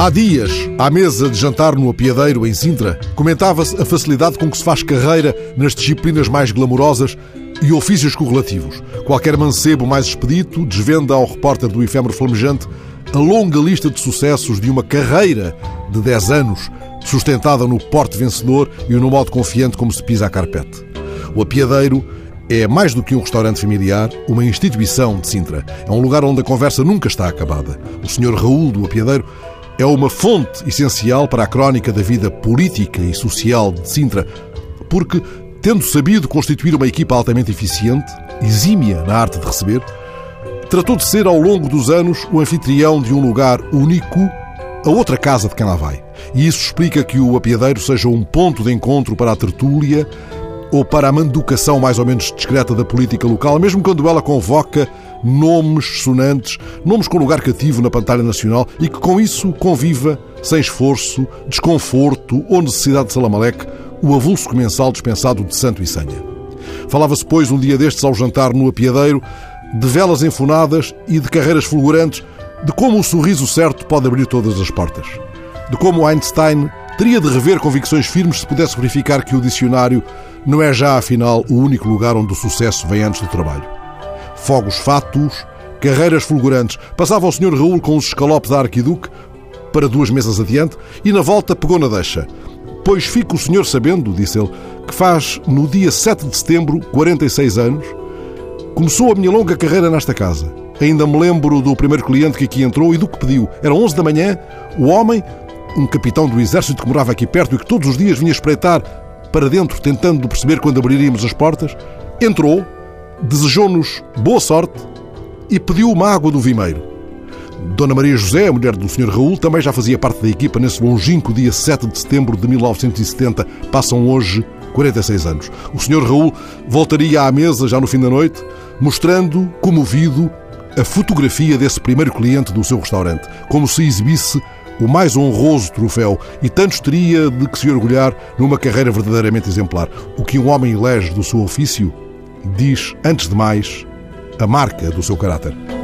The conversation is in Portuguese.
Há dias, à mesa de jantar no Apiadeiro, em Sintra, comentava-se a facilidade com que se faz carreira nas disciplinas mais glamourosas e ofícios correlativos. Qualquer mancebo mais expedito desvenda ao repórter do efêmero flamejante a longa lista de sucessos de uma carreira de 10 anos, sustentada no porte vencedor e no modo confiante como se pisa a carpete. O apiadeiro é mais do que um restaurante familiar, uma instituição de Sintra. É um lugar onde a conversa nunca está acabada. O Sr. Raul do Apiadeiro é uma fonte essencial para a crónica da vida política e social de Sintra, porque Tendo sabido constituir uma equipa altamente eficiente, exímia na arte de receber, tratou de ser, ao longo dos anos, o anfitrião de um lugar único, a outra casa de quem lá vai. E isso explica que o apiadeiro seja um ponto de encontro para a tertúlia ou para a manducação mais ou menos discreta da política local, mesmo quando ela convoca nomes sonantes, nomes com lugar cativo na pantalha nacional e que com isso conviva, sem esforço, desconforto ou necessidade de salamaleque, o avulso comensal dispensado de santo e senha. Falava-se, pois, um dia destes ao jantar no apiadeiro, de velas enfunadas e de carreiras fulgurantes, de como o sorriso certo pode abrir todas as portas. De como Einstein teria de rever convicções firmes se pudesse verificar que o dicionário não é já, afinal, o único lugar onde o sucesso vem antes do trabalho. Fogos fatos, carreiras fulgurantes. Passava o Sr. Raul com os escalopes da Arquiduque para duas mesas adiante e na volta pegou na deixa. Pois fica o senhor sabendo, disse ele, que faz no dia 7 de setembro 46 anos. Começou a minha longa carreira nesta casa. Ainda me lembro do primeiro cliente que aqui entrou e do que pediu. Era 11 da manhã, o homem, um capitão do exército que morava aqui perto e que todos os dias vinha espreitar para dentro, tentando perceber quando abriríamos as portas, entrou, desejou-nos boa sorte e pediu uma água do vimeiro. Dona Maria José, a mulher do Sr. Raul, também já fazia parte da equipa nesse longínquo dia 7 de setembro de 1970. Passam hoje 46 anos. O Sr. Raul voltaria à mesa já no fim da noite, mostrando, comovido, a fotografia desse primeiro cliente do seu restaurante, como se exibisse o mais honroso troféu, e tantos teria de que se orgulhar numa carreira verdadeiramente exemplar. O que um homem elege do seu ofício diz, antes de mais, a marca do seu caráter.